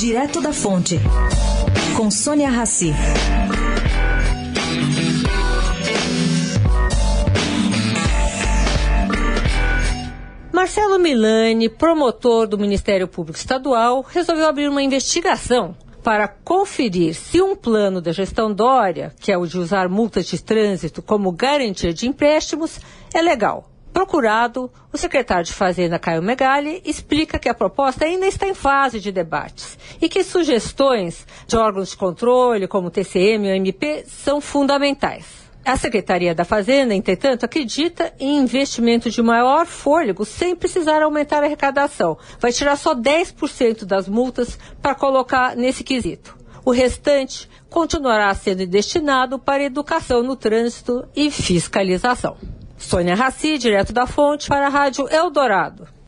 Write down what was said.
Direto da Fonte, com Sônia Rassi. Marcelo Milani, promotor do Ministério Público Estadual, resolveu abrir uma investigação para conferir se um plano da gestão Dória, que é o de usar multas de trânsito como garantia de empréstimos, é legal. Procurado, o secretário de Fazenda, Caio Megali, explica que a proposta ainda está em fase de debates e que sugestões de órgãos de controle, como o TCM e o MP, são fundamentais. A Secretaria da Fazenda, entretanto, acredita em investimento de maior fôlego sem precisar aumentar a arrecadação. Vai tirar só 10% das multas para colocar nesse quesito. O restante continuará sendo destinado para educação no trânsito e fiscalização. Sônia Raci, direto da fonte, para a Rádio Eldorado.